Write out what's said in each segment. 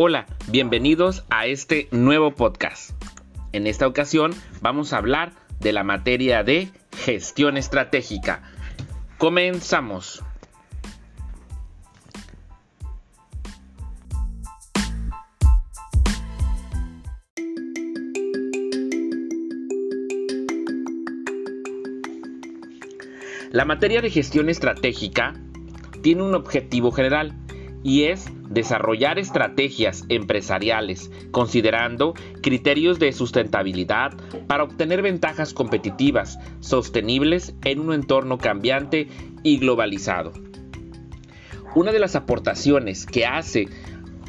Hola, bienvenidos a este nuevo podcast. En esta ocasión vamos a hablar de la materia de gestión estratégica. Comenzamos. La materia de gestión estratégica tiene un objetivo general y es desarrollar estrategias empresariales considerando criterios de sustentabilidad para obtener ventajas competitivas sostenibles en un entorno cambiante y globalizado. Una de las aportaciones que hace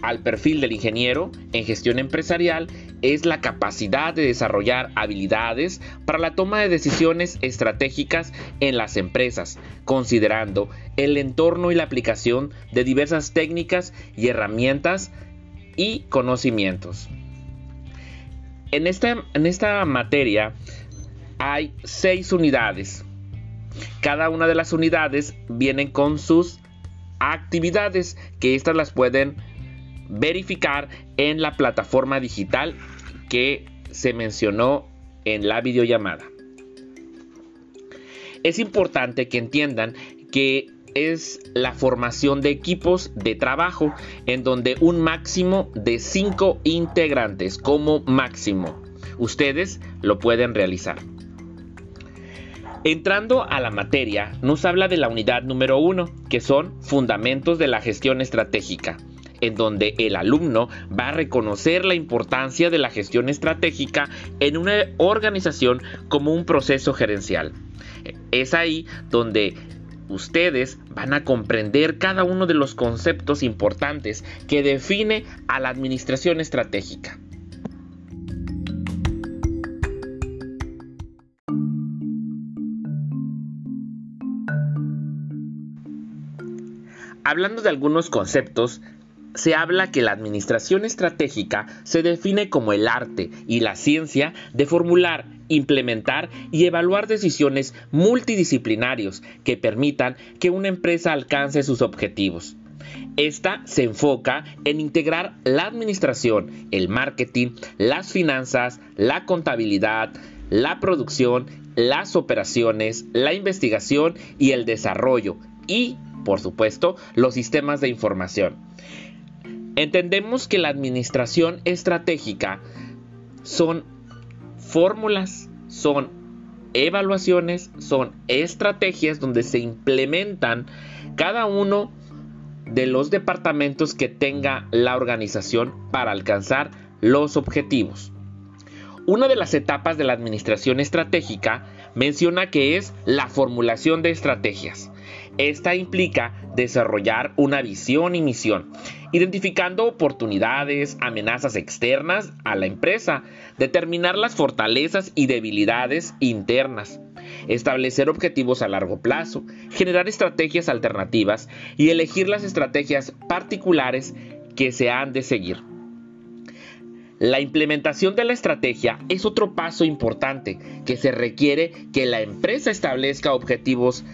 al perfil del ingeniero en gestión empresarial es la capacidad de desarrollar habilidades para la toma de decisiones estratégicas en las empresas, considerando el entorno y la aplicación de diversas técnicas y herramientas y conocimientos. En esta, en esta materia hay seis unidades. Cada una de las unidades vienen con sus actividades que estas las pueden verificar en la plataforma digital que se mencionó en la videollamada. Es importante que entiendan que es la formación de equipos de trabajo en donde un máximo de 5 integrantes como máximo ustedes lo pueden realizar. Entrando a la materia, nos habla de la unidad número 1, que son fundamentos de la gestión estratégica en donde el alumno va a reconocer la importancia de la gestión estratégica en una organización como un proceso gerencial. Es ahí donde ustedes van a comprender cada uno de los conceptos importantes que define a la administración estratégica. Hablando de algunos conceptos, se habla que la administración estratégica se define como el arte y la ciencia de formular, implementar y evaluar decisiones multidisciplinarios que permitan que una empresa alcance sus objetivos. Esta se enfoca en integrar la administración, el marketing, las finanzas, la contabilidad, la producción, las operaciones, la investigación y el desarrollo y, por supuesto, los sistemas de información. Entendemos que la administración estratégica son fórmulas, son evaluaciones, son estrategias donde se implementan cada uno de los departamentos que tenga la organización para alcanzar los objetivos. Una de las etapas de la administración estratégica menciona que es la formulación de estrategias. Esta implica desarrollar una visión y misión, identificando oportunidades, amenazas externas a la empresa, determinar las fortalezas y debilidades internas, establecer objetivos a largo plazo, generar estrategias alternativas y elegir las estrategias particulares que se han de seguir. La implementación de la estrategia es otro paso importante que se requiere que la empresa establezca objetivos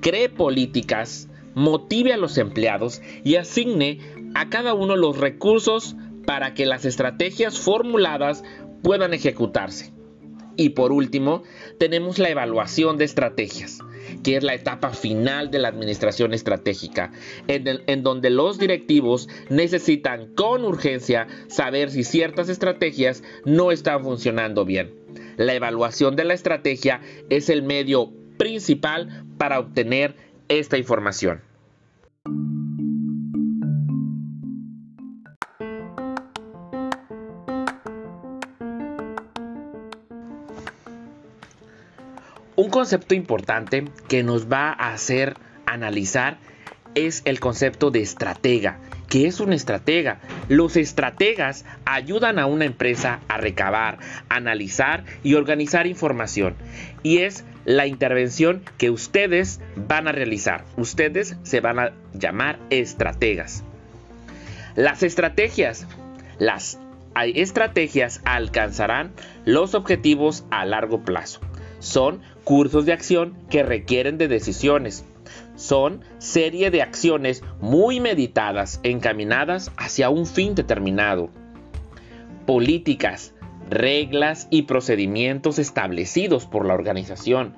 cree políticas, motive a los empleados y asigne a cada uno los recursos para que las estrategias formuladas puedan ejecutarse. Y por último, tenemos la evaluación de estrategias, que es la etapa final de la administración estratégica, en, en, donde los directivos necesitan con urgencia saber si ciertas estrategias no están funcionando bien. La evaluación de la estrategia es el medio principal para obtener esta información. Un concepto importante que nos va a hacer analizar es el concepto de estratega. ¿Qué es un estratega? Los estrategas ayudan a una empresa a recabar, analizar y organizar información. Y es la intervención que ustedes van a realizar. Ustedes se van a llamar estrategas. Las estrategias, las estrategias alcanzarán los objetivos a largo plazo. Son cursos de acción que requieren de decisiones. son serie de acciones muy meditadas encaminadas hacia un fin determinado. Políticas, reglas y procedimientos establecidos por la organización.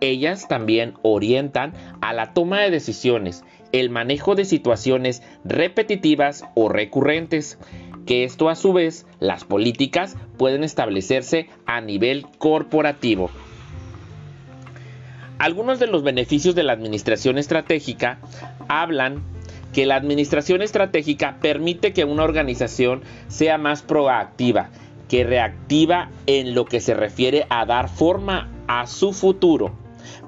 Ellas también orientan a la toma de decisiones, el manejo de situaciones repetitivas o recurrentes, que esto a su vez las políticas pueden establecerse a nivel corporativo. Algunos de los beneficios de la administración estratégica hablan que la administración estratégica permite que una organización sea más proactiva, que reactiva en lo que se refiere a dar forma a su futuro.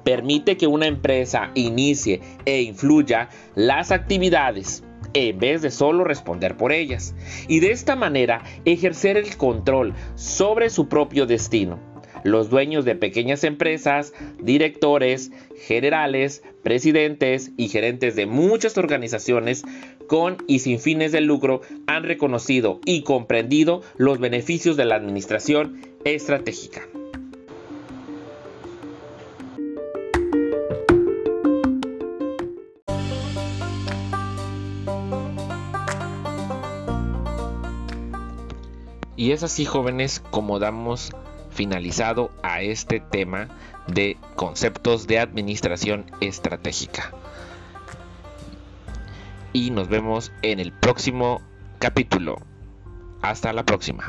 Permite que una empresa inicie e influya las actividades en vez de solo responder por ellas, y de esta manera ejercer el control sobre su propio destino los dueños de pequeñas empresas, directores, generales, presidentes y gerentes de muchas organizaciones con y sin fines de lucro han reconocido y comprendido los beneficios de la administración estratégica. Y es así jóvenes como damos finalizado a este tema de conceptos de administración estratégica. Y nos vemos en el próximo capítulo. Hasta la próxima.